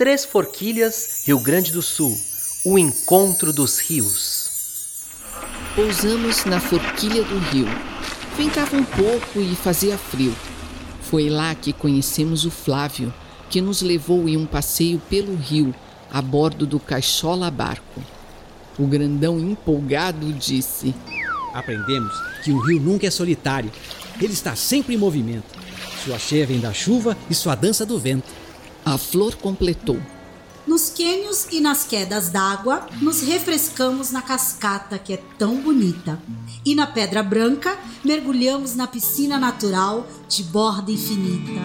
Três Forquilhas, Rio Grande do Sul. O encontro dos rios. Pousamos na forquilha do rio. Ventava um pouco e fazia frio. Foi lá que conhecemos o Flávio, que nos levou em um passeio pelo rio, a bordo do Caixola Barco. O grandão empolgado disse: Aprendemos que o rio nunca é solitário. Ele está sempre em movimento. Sua cheia vem da chuva e sua dança do vento. A flor completou. Nos quênios e nas quedas d'água, nos refrescamos na cascata que é tão bonita. E na Pedra Branca, mergulhamos na piscina natural de borda infinita.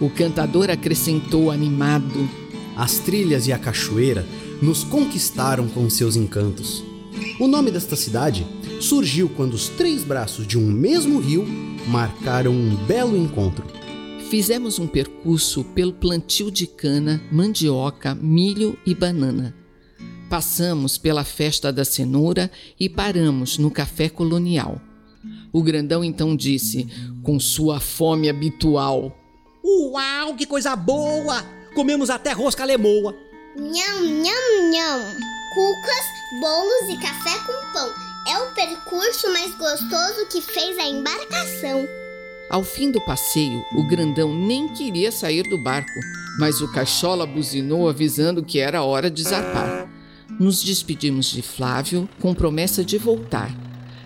O cantador acrescentou animado: As trilhas e a cachoeira nos conquistaram com seus encantos. O nome desta cidade surgiu quando os três braços de um mesmo rio marcaram um belo encontro. Fizemos um percurso pelo plantio de cana, mandioca, milho e banana. Passamos pela festa da cenoura e paramos no café colonial. O grandão então disse, com sua fome habitual: Uau, que coisa boa! Comemos até rosca lemoa. Nham, nham, nham. Cucas, bolos e café com pão. É o percurso mais gostoso que fez a embarcação. Ao fim do passeio, o grandão nem queria sair do barco, mas o cachola buzinou avisando que era hora de zarpar. Nos despedimos de Flávio com promessa de voltar.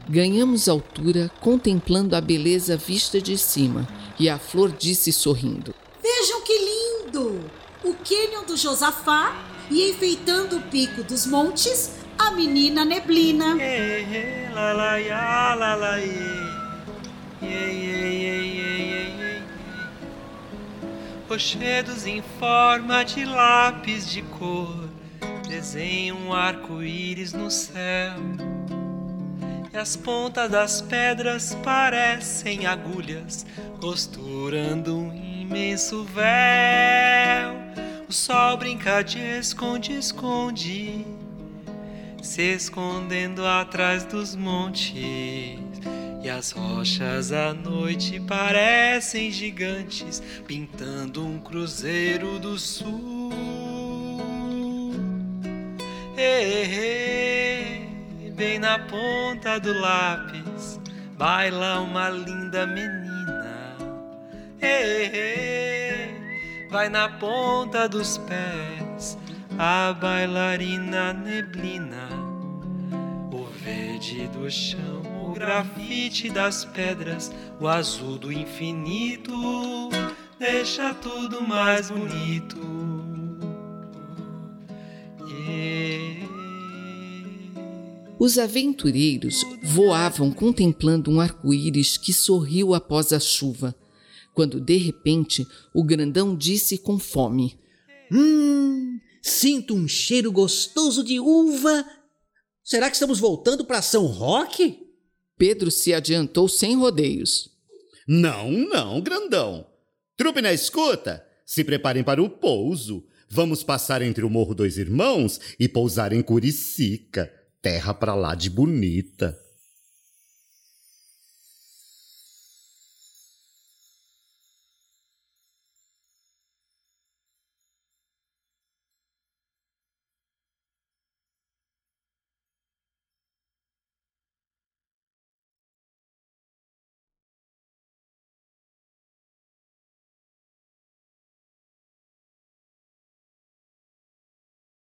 Ganhamos altura contemplando a beleza vista de cima e a flor disse sorrindo: Vejam que lindo! O cânion do Josafá e enfeitando o pico dos montes, a menina neblina. Rochedos em forma de lápis de cor desenham um arco-íris no céu. E as pontas das pedras parecem agulhas costurando um imenso véu. O sol brinca de esconde-esconde, se escondendo atrás dos montes. E as rochas à noite parecem gigantes, pintando um cruzeiro do sul. Ei, bem na ponta do lápis, baila uma linda menina. Ei, vai na ponta dos pés, a bailarina neblina. O verde do chão o grafite das pedras, o azul do infinito, deixa tudo mais bonito. Yeah. Os aventureiros voavam contemplando um arco-íris que sorriu após a chuva, quando de repente o grandão disse com fome: Hum, sinto um cheiro gostoso de uva. Será que estamos voltando para São Roque? Pedro se adiantou sem rodeios. Não, não, grandão. Trupe na escuta, se preparem para o pouso. Vamos passar entre o Morro Dois Irmãos e pousar em Curicica, terra pra lá de bonita.